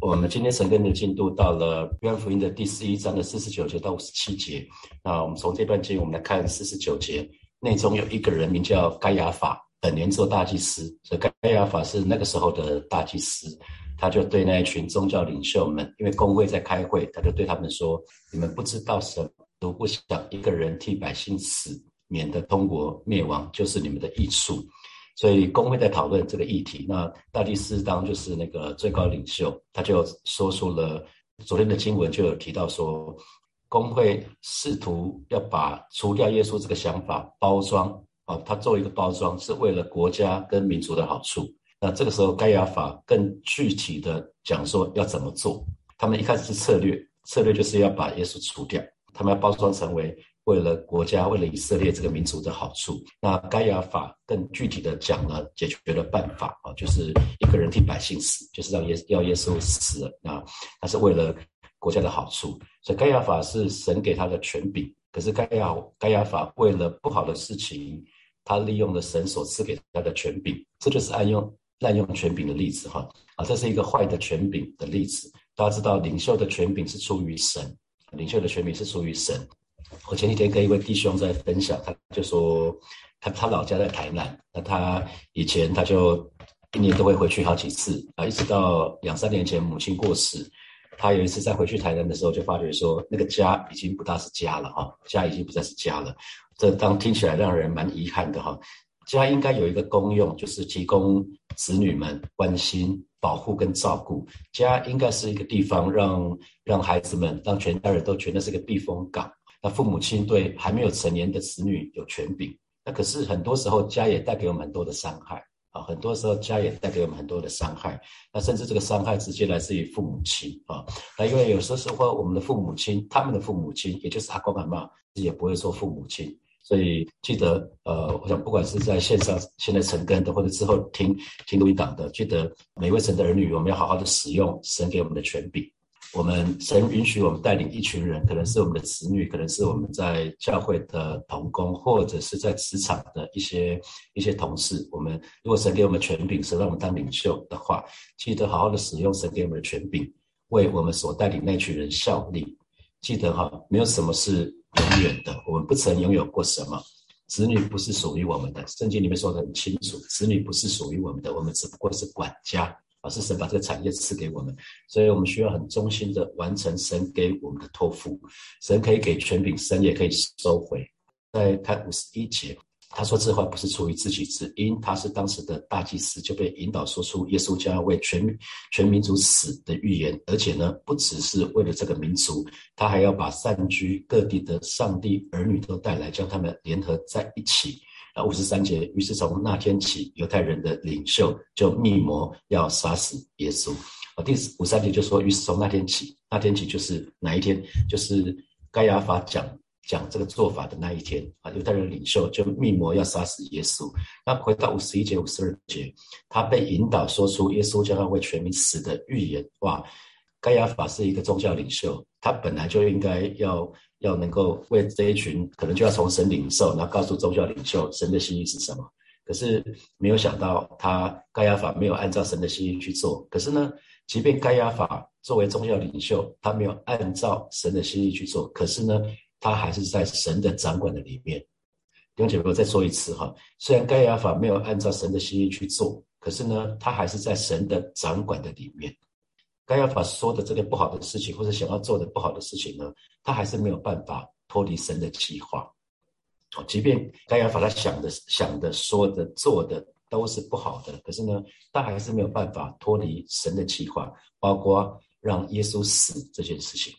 我们今天神根的进度到了约翰福音的第十一章的四十九节到五十七节。那我们从这段经，我们来看四十九节，内中有一个人名叫该亚法，本年做大祭司。所以该亚法是那个时候的大祭司，他就对那一群宗教领袖们，因为公会在开会，他就对他们说：“你们不知道神都不想一个人替百姓死，免得通国灭亡，就是你们的益处。”所以公会在讨论这个议题，那大祭司当就是那个最高领袖，他就说出了昨天的经文就有提到说，公会试图要把除掉耶稣这个想法包装啊，他做一个包装是为了国家跟民族的好处。那这个时候盖亚法更具体的讲说要怎么做，他们一开始是策略，策略就是要把耶稣除掉，他们要包装成为。为了国家，为了以色列这个民族的好处，那该亚法更具体的讲了解决的办法啊，就是一个人替百姓死，就是让耶要耶稣死了啊，那是为了国家的好处。所以该亚法是神给他的权柄，可是该亚该亚法为了不好的事情，他利用了神所赐给他的权柄，这就是滥用滥用权柄的例子哈啊，这是一个坏的权柄的例子。大家知道，领袖的权柄是出于神，领袖的权柄是出于神。我前几天跟一位弟兄在分享，他就说他他老家在台南，那他以前他就一年都会回去好几次啊，一直到两三年前母亲过世，他有一次再回去台南的时候，就发觉说那个家已经不大是家了哈，家已经不再是家了，这当听起来让人蛮遗憾的哈。家应该有一个功用，就是提供子女们关心、保护跟照顾。家应该是一个地方，让让孩子们、让全家人都觉得是个避风港。那父母亲对还没有成年的子女有权柄，那可是很多时候家也带给我们很多的伤害啊，很多时候家也带给我们很多的伤害，那甚至这个伤害直接来自于父母亲啊，那因为有时候时候我们的父母亲，他们的父母亲，也就是阿公阿妈，也不会说父母亲，所以记得呃，我想不管是在线上现在成根的，或者之后听听录音档的，记得每位神的儿女，我们要好好的使用神给我们的权柄。我们神允许我们带领一群人，可能是我们的子女，可能是我们在教会的同工，或者是在职场的一些一些同事。我们如果神给我们权柄，神让我们当领袖的话，记得好好的使用神给我们的权柄，为我们所带领那群人效力。记得哈，没有什么是永远的，我们不曾拥有过什么。子女不是属于我们的，圣经里面说的很清楚，子女不是属于我们的，我们只不过是管家。啊，是神把这个产业赐给我们，所以我们需要很忠心的完成神给我们的托付。神可以给权柄，神也可以收回。在看五十一节，他说这话不是出于自己，只因他是当时的大祭司，就被引导说出耶稣将要为全全民族死的预言。而且呢，不只是为了这个民族，他还要把散居各地的上帝儿女都带来，将他们联合在一起。五十三节，于是从那天起，犹太人的领袖就密谋要杀死耶稣。啊，第五三节就说，于是从那天起，那天起就是哪一天？就是该亚法讲讲这个做法的那一天。啊，犹太人领袖就密谋要杀死耶稣。那回到五十一节、五十二节，他被引导说出耶稣将要为全民死的预言。哇，该亚法是一个宗教领袖，他本来就应该要。要能够为这一群，可能就要从神领受，然后告诉宗教领袖神的心意是什么。可是没有想到，他盖亚法没有按照神的心意去做。可是呢，即便盖亚法作为宗教领袖，他没有按照神的心意去做，可是呢，他还是在神的掌管的里面。弟兄姐妹，我再说一次哈，虽然盖亚法没有按照神的心意去做，可是呢，他还是在神的掌管的里面。该亚法说的这个不好的事情，或者想要做的不好的事情呢，他还是没有办法脱离神的计划。即便该亚法他想的、想的、说的、做的都是不好的，可是呢，他还是没有办法脱离神的计划，包括让耶稣死这件事情。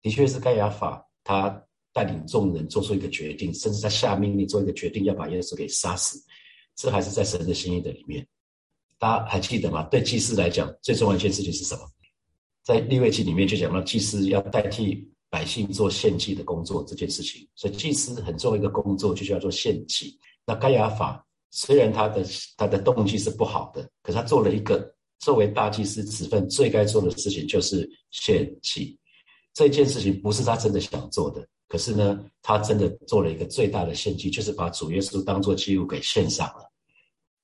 的确是该亚法他带领众人做出一个决定，甚至他下命令做一个决定，要把耶稣给杀死，这还是在神的心意的里面。大家还记得吗？对祭司来讲，最重要一件事情是什么？在立位记里面就讲到，祭司要代替百姓做献祭的工作这件事情。所以祭司很重要一个工作，就叫做献祭。那盖亚法虽然他的他的动机是不好的，可是他做了一个作为大祭司职分最该做的事情，就是献祭。这件事情不是他真的想做的，可是呢，他真的做了一个最大的献祭，就是把主耶稣当做祭物给献上了。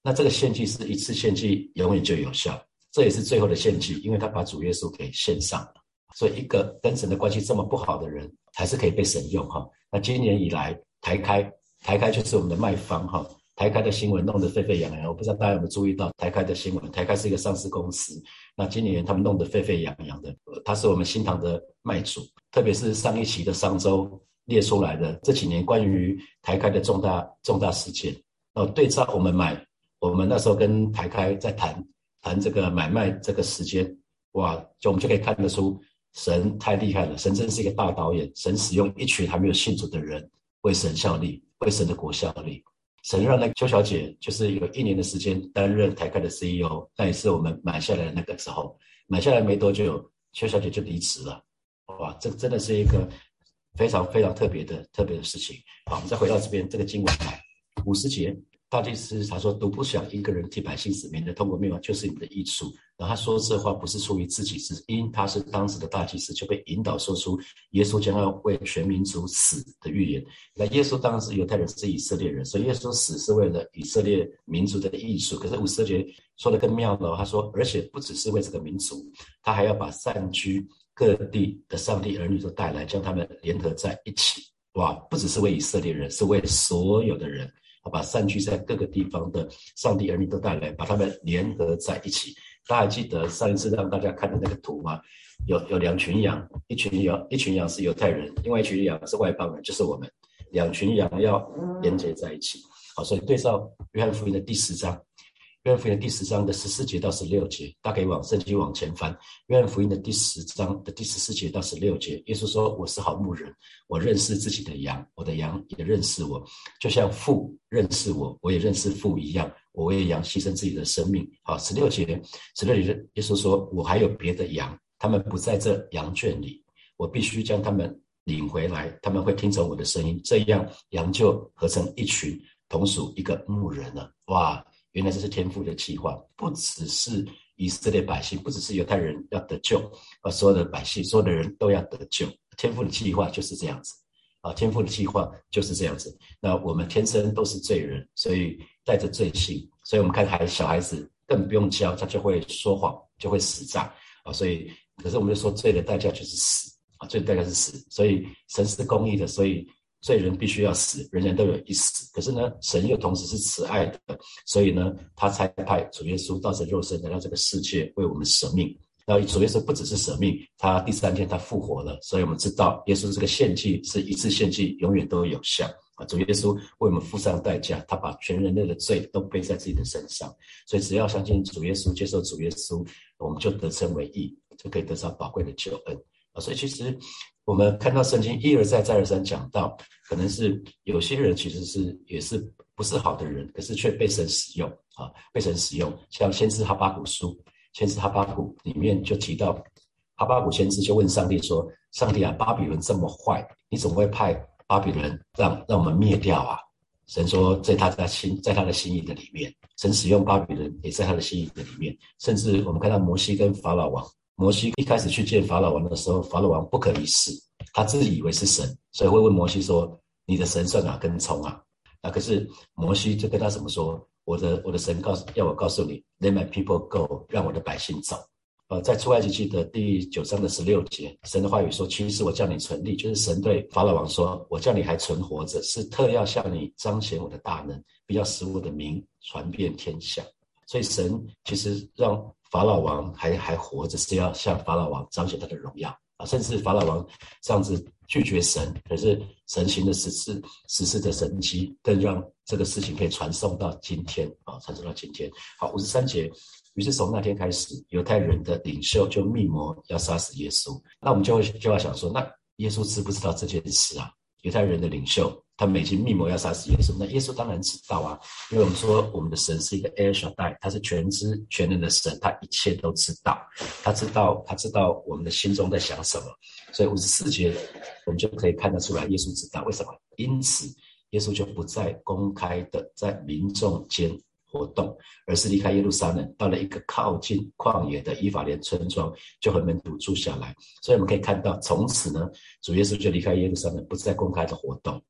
那这个献祭是一次献祭，永远就有效。这也是最后的献祭，因为他把主耶稣给献上了。所以一个跟神的关系这么不好的人，还是可以被神用哈。那今年以来，台开台开就是我们的卖方哈。台开的新闻弄得沸沸扬扬，我不知道大家有没有注意到台开的新闻。台开是一个上市公司，那今年他们弄得沸沸扬扬的，他是我们新塘的卖主，特别是上一期的商周列出来的这几年关于台开的重大重大事件。哦，对照我们买，我们那时候跟台开在谈谈这个买卖这个时间，哇，就我们就可以看得出神太厉害了，神真是一个大导演，神使用一群还没有信主的人为神效力，为神的国效力。神让那个邱小姐就是有一年的时间担任台开的 CEO，那也是我们买下来的那个时候，买下来没多久，邱小姐就离职了。哇，这真的是一个非常非常特别的特别的事情。好，我们再回到这边这个经文来，五十节。大祭司他说：“独不想一个人替百姓死，免得通过灭亡就是你的益处。”然后他说这话不是出于自己，是因他是当时的大祭司，就被引导说出耶稣将要为全民族死的预言。那耶稣当然是犹太人，是以色列人，所以耶稣死是为了以色列民族的益处。可是五十节说的更妙了，他说：“而且不只是为这个民族，他还要把散居各地的上帝儿女都带来，将他们联合在一起。哇，不只是为以色列人，是为所有的人。”把散居在各个地方的上帝儿女都带来，把他们联合在一起。大家记得上一次让大家看的那个图吗？有有两群羊，一群羊一群羊是犹太人，另外一群羊是外邦人，就是我们。两群羊要连接在一起。好，所以对照约翰福音的第十章。约翰福音第十章的十四节到十六节，大家可以往圣经往前翻。约翰福音的第十章的第十四节到十六节，耶稣说：“我是好牧人，我认识自己的羊，我的羊也认识我，就像父认识我，我也认识父一样。我为羊牺牲自己的生命。”好，十六节，十六节，耶稣说：“我还有别的羊，他们不在这羊圈里，我必须将他们领回来，他们会听从我的声音，这样羊就合成一群，同属一个牧人了。”哇！原来这是天父的计划，不只是以色列百姓，不只是犹太人要得救，啊，所有的百姓，所有的人都要得救。天父的计划就是这样子，啊，天父的计划就是这样子。那我们天生都是罪人，所以带着罪性，所以我们看孩小孩子更不用教，他就会说谎，就会死诈啊。所以，可是我们就说罪的代价就是死啊，罪的代价是死。所以神是公义的，所以。罪人必须要死，人人都有一死。可是呢，神又同时是慈爱的，所以呢，他才派主耶稣道成肉身来到这个世界，为我们舍命。那主耶稣不只是舍命，他第三天他复活了。所以我们知道，耶稣这个献祭是一次献祭，永远都有效啊。主耶稣为我们付上代价，他把全人类的罪都背在自己的身上。所以只要相信主耶稣，接受主耶稣，我们就得称为义，就可以得到宝贵的救恩啊。所以其实。我们看到圣经一而再再而三讲到，可能是有些人其实是也是不是好的人，可是却被神使用啊，被神使用。像先知哈巴谷书，先知哈巴谷里面就提到，哈巴谷先知就问上帝说：“上帝啊，巴比伦这么坏，你怎么会派巴比伦让让我们灭掉啊？”神说，在他的心，在他的心意的里面，神使用巴比伦也在他的心意的里面。甚至我们看到摩西跟法老王。摩西一开始去见法老王的时候，法老王不可一世，他自己以为是神，所以会问摩西说：“你的神算哪根葱啊？”那可是摩西就跟他怎么说：“我的我的神告诉要我告诉你，Let my people go，让我的百姓走。”呃，在出埃及记的第九章的十六节，神的话语说：“其实我叫你存立，就是神对法老王说，我叫你还存活着，是特要向你彰显我的大能，必要使我的名传遍天下。”所以神其实让。法老王还还活着，是要向法老王彰显他的荣耀啊！甚至法老王这样子拒绝神，可是神行的实施实施的神迹，更让这个事情可以传送到今天啊！传送到今天。好，五十三节，于是从那天开始，犹太人的领袖就密谋要杀死耶稣。那我们就会就要想说，那耶稣知不知道这件事啊？犹太人的领袖。他们已经密谋要杀死耶稣，那耶稣当然知道啊，因为我们说我们的神是一个 El Shaddai，他是全知全能的神，他一切都知道，他知道他知道我们的心中在想什么，所以五十四节我们就可以看得出来，耶稣知道为什么，因此耶稣就不再公开的在民众间活动，而是离开耶路撒冷，到了一个靠近旷野的以法莲村庄，就和门徒住下来。所以我们可以看到，从此呢，主耶稣就离开耶路撒冷，不再公开的活动。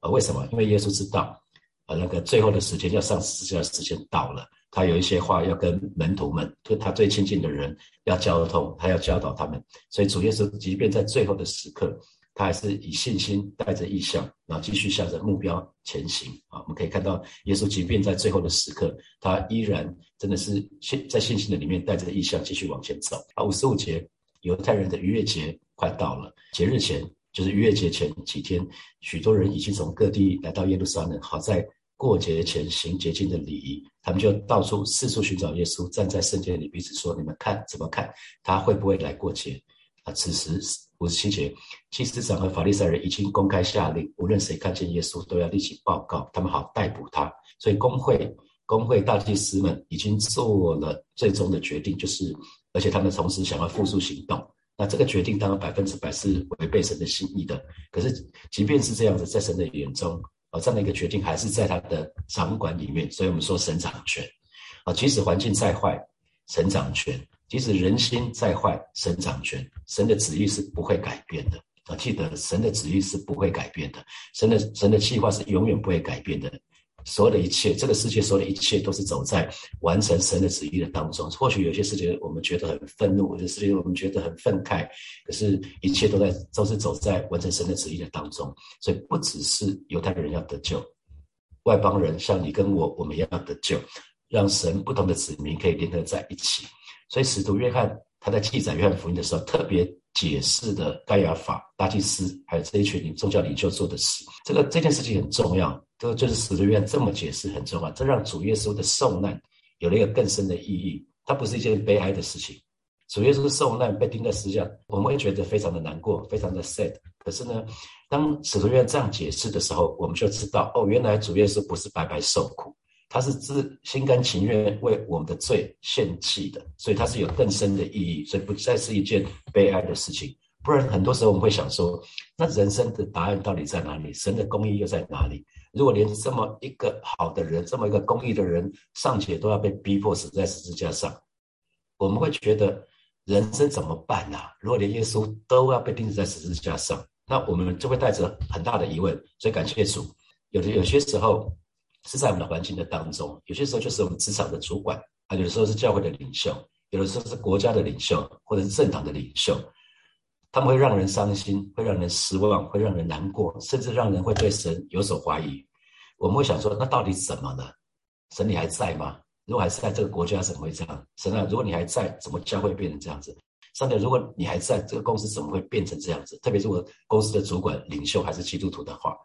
呃，为什么？因为耶稣知道，呃，那个最后的时间要上十字架的时间到了，他有一些话要跟门徒们，对他最亲近的人要交通，他要教导他们。所以主耶稣即便在最后的时刻，他还是以信心带着意向，然后继续向着目标前行啊！我们可以看到，耶稣即便在最后的时刻，他依然真的是信在信心的里面带着意向继续往前走啊！五十五节，犹太人的逾越节快到了，节日前就是逾越节前几天，许多人已经从各地来到耶路撒冷，好在。过节前行洁净的礼仪，他们就到处四处寻找耶稣，站在圣殿里彼此说：“你们看怎么看？他会不会来过节？”啊，此时五十七节，祭司长和法利赛人已经公开下令，无论谁看见耶稣，都要立即报告，他们好逮捕他。所以公会公会大祭司们已经做了最终的决定，就是而且他们同时想要复述行动。那这个决定当然百分之百是违背神的心意的。可是即便是这样子，在神的眼中。啊，这样的一个决定还是在他的掌管里面，所以我们说神掌权。啊，即使环境再坏，神掌权；即使人心再坏，神掌权。神的旨意是不会改变的。啊，记得神的旨意是不会改变的，神的神的计划是永远不会改变的。所有的一切，这个世界所有的一切都是走在完成神的旨意的当中。或许有些事情我们觉得很愤怒，有些事情我们觉得很愤慨，可是，一切都在都是走在完成神的旨意的当中。所以，不只是犹太人要得救，外邦人像你跟我，我们也要得救，让神不同的子民可以联合在一起。所以，使徒约翰他在记载约翰福音的时候，特别。解释的盖亚法大祭司还有这一群宗教领袖做的事，这个这件事情很重要。这就是使徒约翰这么解释很重要，这让主耶稣的受难有了一个更深的意义。它不是一件悲哀的事情。主耶稣受难被钉在十字架，我们会觉得非常的难过，非常的 sad。可是呢，当使徒约翰这样解释的时候，我们就知道哦，原来主耶稣不是白白受苦，他是自心甘情愿为我们的罪献祭的，所以他是有更深的意义，所以不再是一件悲哀的事情。不然，很多时候我们会想说，那人生的答案到底在哪里？神的公义又在哪里？如果连这么一个好的人，这么一个公益的人，尚且都要被逼迫死在十字架上，我们会觉得人生怎么办呢？如果连耶稣都要被钉死在十字架上，那我们就会带着很大的疑问。所以感谢主，有的有些时候。是在我们的环境的当中，有些时候就是我们职场的主管啊，有的时候是教会的领袖，有的时候是国家的领袖，或者是政党的领袖，他们会让人伤心，会让人失望，会让人难过，甚至让人会对神有所怀疑。我们会想说，那到底怎么了？神你还在吗？如果还是在这个国家，怎么会这样？神啊，如果你还在，怎么教会变成这样子？上帝，如果你还在，这个公司怎么会变成这样子？特别是我公司的主管、领袖还是基督徒的话。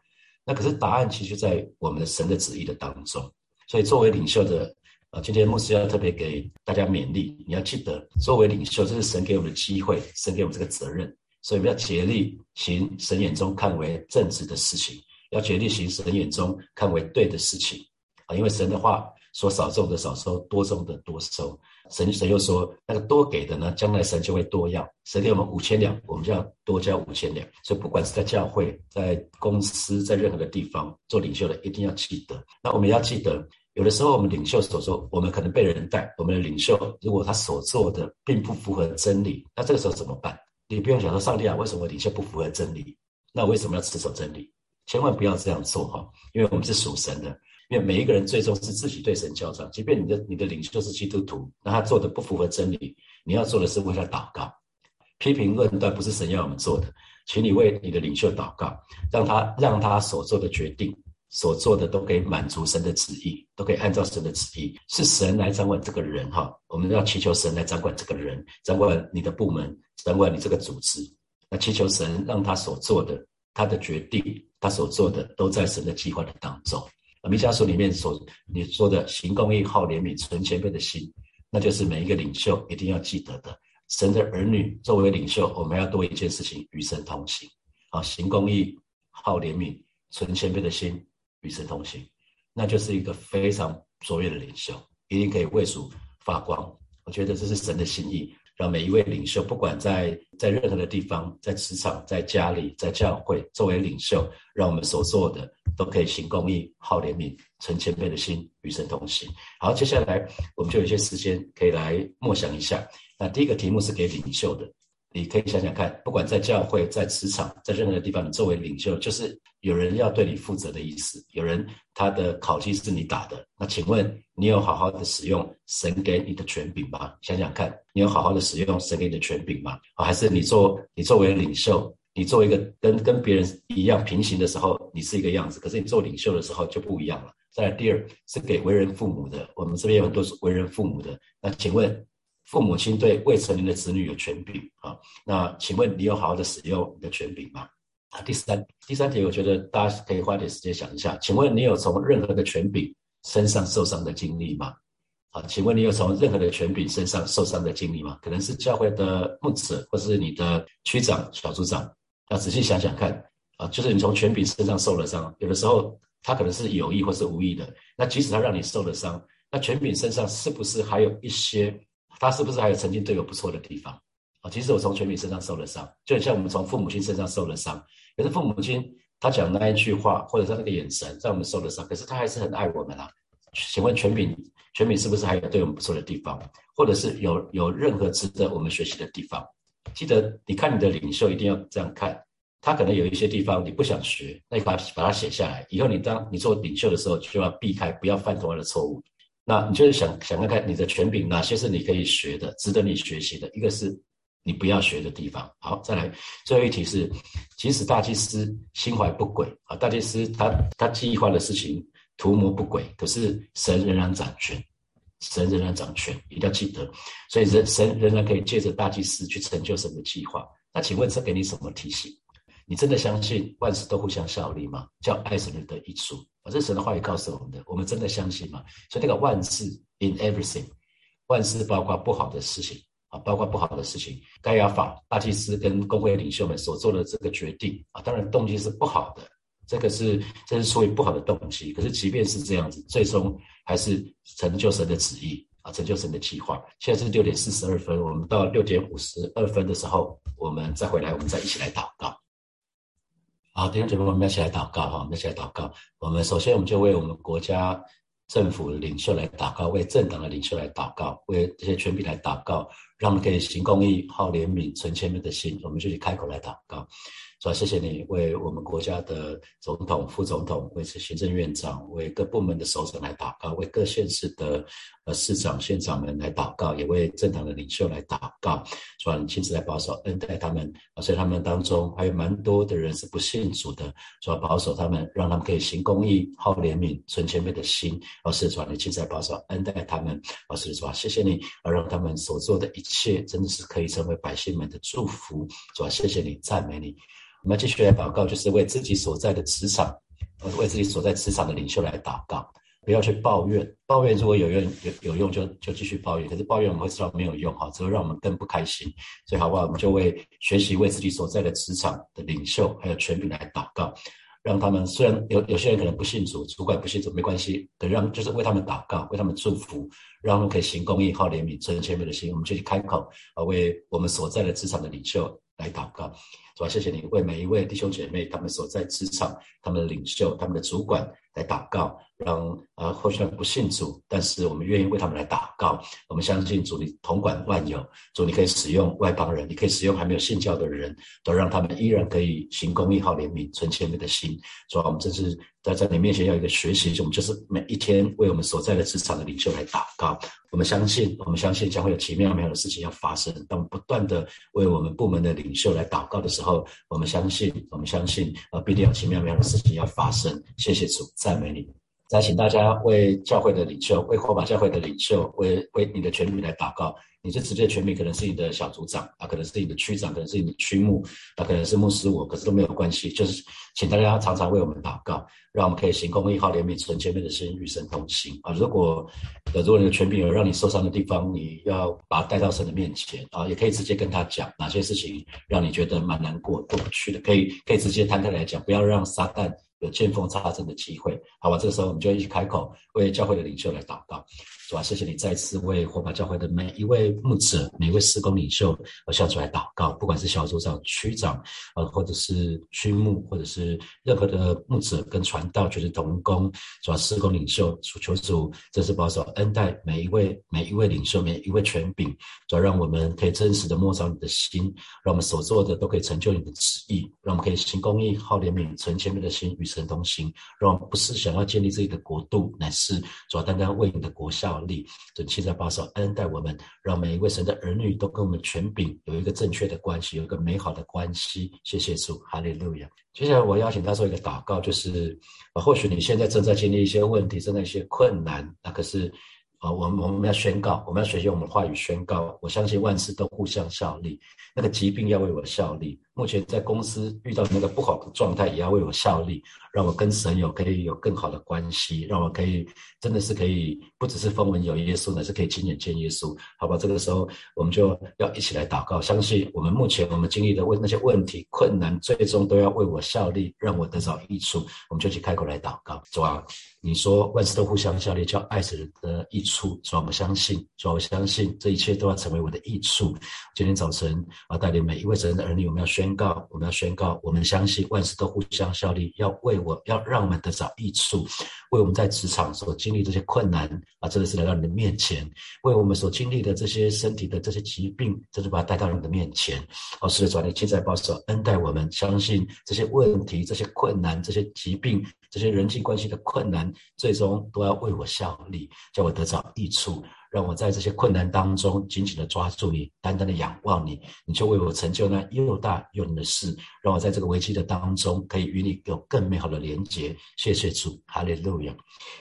那可是答案，其实在我们的神的旨意的当中。所以作为领袖的，呃，今天牧师要特别给大家勉励，你要记得，作为领袖，这是神给我们的机会，神给我们这个责任，所以我们要竭力行神眼中看为正直的事情，要竭力行神眼中看为对的事情啊，因为神的话。说少种的少收，多种的多收。神神又说，那个多给的呢，将来神就会多要。神给我们五千两，我们就要多交五千两。所以不管是在教会、在公司、在任何的地方做领袖的，一定要记得。那我们要记得，有的时候我们领袖所说，我们可能被人带。我们的领袖如果他所做的并不符合真理，那这个时候怎么办？你不用想说，上帝啊，为什么领袖不符合真理？那为什么要持守真理？千万不要这样做哈，因为我们是属神的。因为每一个人最终是自己对神交账，即便你的你的领袖是基督徒，那他做的不符合真理，你要做的是为他祷告，批评论断不是神要我们做的，请你为你的领袖祷告，让他让他所做的决定所做的都可以满足神的旨意，都可以按照神的旨意，是神来掌管这个人哈，我们要祈求神来掌管这个人，掌管你的部门，掌管你这个组织，那祈求神让他所做的他的决定，他所做的都在神的计划的当中。弥迦书里面所你说的行公义、好怜悯、存谦卑的心，那就是每一个领袖一定要记得的。神的儿女作为领袖，我们要多一件事情，与神同行。啊，行公义、好怜悯、存谦卑的心，与神同行，那就是一个非常卓越的领袖，一定可以为主发光。我觉得这是神的心意。让每一位领袖，不管在在任何的地方，在职场、在家里、在教会，作为领袖，让我们所做的都可以行公义、好怜悯、存谦卑的心，与神同行。好，接下来我们就有一些时间可以来默想一下。那第一个题目是给领袖的，你可以想想看，不管在教会、在职场、在任何的地方，你作为领袖，就是有人要对你负责的意思。有人他的考绩是你打的，那请问你有好好的使用神给你的权柄吗？想想看，你有好好的使用神给你的权柄吗？还是你做你作为领袖，你作为一个跟跟别人一样平行的时候，你是一个样子，可是你做领袖的时候就不一样了。再来第二是给为人父母的，我们这边有很多是为人父母的，那请问？父母亲对未成年的子女有权柄啊？那请问你有好好的使用你的权柄吗？啊，第三第三题，我觉得大家可以花点时间想一下。请问你有从任何的权柄身上受伤的经历吗？啊，请问你有从任何的权柄身上受伤的经历吗？可能是教会的牧者，或是你的区长、小组长。要仔细想想看啊，就是你从权柄身上受了伤，有的时候他可能是有意或是无意的。那即使他让你受了伤，那权柄身上是不是还有一些？他是不是还有曾经对我不错的地方啊？其实我从全民身上受了伤，就很像我们从父母亲身上受了伤。可是父母亲他讲那一句话，或者他那个眼神，让我们受了伤。可是他还是很爱我们啊。请问全民，全民是不是还有对我们不错的地方，或者是有有任何值得我们学习的地方？记得你看你的领袖一定要这样看，他可能有一些地方你不想学，那你把把它写下来，以后你当你做领袖的时候就要避开，不要犯同样的错误。那你就是想想看看你的权柄哪些是你可以学的，值得你学习的。一个是你不要学的地方。好，再来最后一题是，即使大祭司心怀不轨啊，大祭司他他计划的事情图谋不轨，可是神仍然掌权，神仍然掌权，一定要记得。所以人神仍然可以借着大祭司去成就神的计划。那请问这给你什么提醒？你真的相信万事都互相效力吗？叫爱神的得益处。啊，这神的话语告诉我们的，我们真的相信吗？所以那个万事 in everything，万事包括不好的事情啊，包括不好的事情。盖亚法大祭司跟公会领袖们所做的这个决定啊，当然动机是不好的，这个是这是出于不好的动机。可是即便是这样子，最终还是成就神的旨意啊，成就神的计划。现在是六点四十二分，我们到六点五十二分的时候，我们再回来，我们再一起来祷告。好，弟兄姐妹，我们一起来祷告哈！我们一起来祷告。我们首先，我们就为我们国家政府领袖来祷告，为政党的领袖来祷告，为这些权柄来祷告，让我们可以行公义、好怜悯、存谦卑的心。我们就去开口来祷告。主要谢谢你为我们国家的总统、副总统、为行政院长、为各部门的首长来祷告，为各县市的呃市长、县长们来祷告，也为政党的领袖来祷告。主要你亲自来保守、恩待他们，而且他们当中还有蛮多的人是不信主的，主要保守他们，让他们可以行公义、好怜悯、存谦卑的心。而是主要你亲自来保守、恩待他们，而是主要谢谢你，而让他们所做的一切真的是可以成为百姓们的祝福。主要谢谢你，赞美你。我们继续来祷告，就是为自己所在的职场，为自己所在职场的领袖来祷告，不要去抱怨。抱怨如果有用有有用，就就继续抱怨。可是抱怨我们会知道没有用哈，只会让我们更不开心。所以好不好？我们就为学习为自己所在的职场的领袖还有权柄来祷告，让他们虽然有有些人可能不信主，主管不信主没关系，可让就是为他们祷告，为他们祝福，让他们可以行公义、好怜悯、存谦卑的心。我们就去开口啊，为我们所在的职场的领袖来祷告。主要谢谢你为每一位弟兄姐妹，他们所在职场、他们的领袖、他们的主管来祷告，让啊或许不信主，但是我们愿意为他们来祷告。我们相信主，你统管万有，主你可以使用外邦人，你可以使用还没有信教的人，都让他们依然可以行公义、好怜悯、存谦卑的心。主要我们真是在在你面前要一个学习，我们就是每一天为我们所在的职场的领袖来祷告。我们相信，我们相信将会有奇妙美好的事情要发生。当我们不断的为我们部门的领袖来祷告的时候，后我们相信，我们相信，呃，必定有奇妙妙的事情要发生。谢谢主，赞美你。再请大家为教会的领袖，为火把教会的领袖，为为你的全民来祷告。你这直接的全名可能是你的小组长啊，可能是你的区长，可能是你的区牧，啊，可能是牧师我，可是都没有关系。就是请大家常常为我们祷告，让我们可以行公义、好怜悯、存前面的心，与神同行啊。如果，如果你的权柄有让你受伤的地方，你要把它带到神的面前啊，也可以直接跟他讲哪些事情让你觉得蛮难过、过不去的，可以可以直接摊开来讲，不要让撒旦有见缝插针的机会，好吧？这个时候我们就一起开口为教会的领袖来祷告。主啊，谢谢你再次为火把教会的每一位牧者、每一位施工领袖而向主来祷告，不管是小组长、区长，呃，或者是区牧，或者是任何的牧者跟传道，就是同工，主要施工领袖，主求主这是保守恩待每一位、每一位领袖、每一位权柄，主要让我们可以真实的摸着你的心，让我们所做的都可以成就你的旨意，让我们可以行公义、好怜悯、存谦卑的心，与神同行，让我们不是想要建立自己的国度，乃是主要单单为你的国效力。准期在保守恩待我们，让每一位神的儿女都跟我们权柄有一个正确的关系，有一个美好的关系。谢谢主，哈利路亚。接下来我邀请他做一个祷告，就是，或许你现在正在经历一些问题，正在一些困难，那可是。啊，我们我们要宣告，我们要学习我们的话语宣告。我相信万事都互相效力，那个疾病要为我效力。目前在公司遇到那个不好的状态，也要为我效力，让我跟神有可以有更好的关系，让我可以真的是可以不只是风闻有耶稣，乃是可以亲眼见耶稣。好吧，这个时候我们就要一起来祷告，相信我们目前我们经历的问那些问题困难，最终都要为我效力，让我得着益处。我们就去开口来祷告，主啊，你说万事都互相效力，叫爱子人的益处，主啊，我们相信，主啊，我相信这一切都要成为我的益处。今天早晨啊，带领每一位神的儿女，我们要宣。宣告，我们要宣告，我们相信万事都互相效力，要为我，要让我们得着益处，为我们在职场所经历这些困难啊，真的是来到你的面前，为我们所经历的这些身体的这些疾病，真的把它带到你的面前。哦，是的，主啊，你亲自保守恩待我们，相信这些问题、这些困难、这些疾病、这些人际关系的困难，最终都要为我效力，叫我得着益处。让我在这些困难当中紧紧的抓住你，单单的仰望你，你就为我成就那又大又难的事。让我在这个危机的当中，可以与你有更美好的连结。谢谢主，哈利路亚。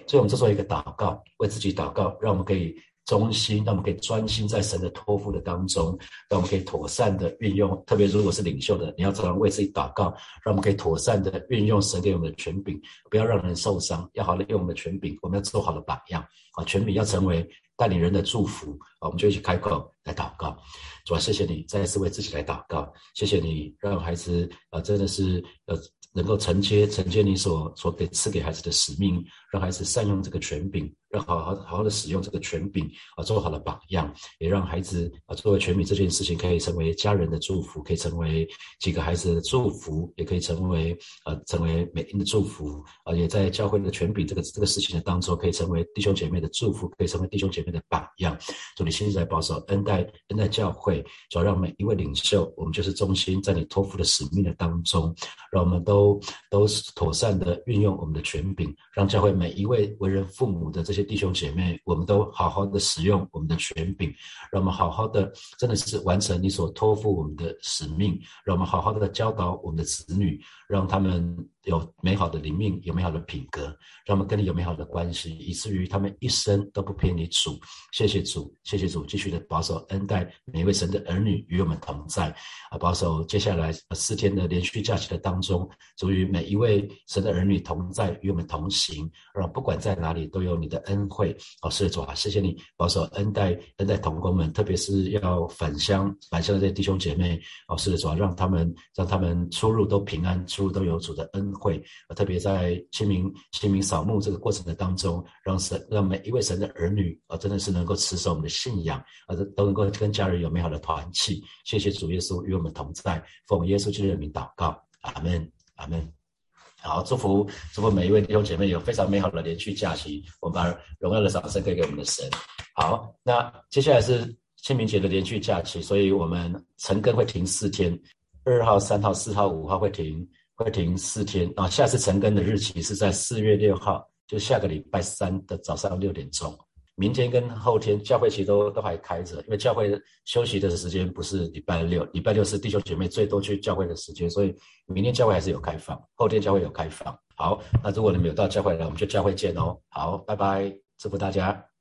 所以，我们做一个祷告，为自己祷告，让我们可以忠心，让我们可以专心在神的托付的当中，让我们可以妥善的运用。特别如果是领袖的，你要常为自己祷告，让我们可以妥善的运用神给我们的权柄，不要让人受伤，要好的用我们的权柄，我们要做好的榜样啊！权柄要成为。带领人的祝福啊，我们就一起开口来祷告。主啊，谢谢你再一次为自己来祷告，谢谢你让孩子啊，真的是呃。能够承接承接你所所给赐给孩子的使命，让孩子善用这个权柄，让好好好好的使用这个权柄啊，做好了榜样，也让孩子啊作为权柄这件事情可以成为家人的祝福，可以成为几个孩子的祝福，也可以成为呃成为每天的祝福啊，也在教会的权柄这个这个事情的当中，可以成为弟兄姐妹的祝福，可以成为弟兄姐妹的榜样。祝你现在保守恩待恩待教会，主要让每一位领袖，我们就是中心，在你托付的使命的当中，让我们都。都妥善的运用我们的权柄，让教会每一位为人父母的这些弟兄姐妹，我们都好好的使用我们的权柄，让我们好好的真的是完成你所托付我们的使命，让我们好好的教导我们的子女，让他们。有美好的灵命，有美好的品格，让我们跟你有美好的关系，以至于他们一生都不偏离主。谢谢主，谢谢主，继续的保守恩待每一位神的儿女与我们同在啊！保守接下来四天的连续假期的当中，主与每一位神的儿女同在，与我们同行，让不管在哪里都有你的恩惠。哦，是的主啊，谢谢你保守恩待恩待同工们，特别是要返乡返乡的这些弟兄姐妹。哦，是的主啊，让他们让他们出入都平安，出入都有主的恩。会特别在清明清明扫墓这个过程的当中，让神让每一位神的儿女啊，真的是能够持守我们的信仰，啊，都能够跟家人有美好的团契。谢谢主耶稣与我们同在，奉耶稣基督的名祷告，阿门，阿门。好，祝福祝福每一位弟兄姐妹有非常美好的连续假期。我们把荣耀的掌声给给我们的神。好，那接下来是清明节的连续假期，所以我们晨更会停四天，二号、三号、四号、五号会停。会停四天啊！下次成根的日期是在四月六号，就下个礼拜三的早上六点钟。明天跟后天教会其实都都还开着，因为教会休息的时间不是礼拜六，礼拜六是弟兄姐妹最多去教会的时间，所以明天教会还是有开放，后天教会有开放。好，那如果你们有到教会来，我们就教会见哦。好，拜拜，祝福大家。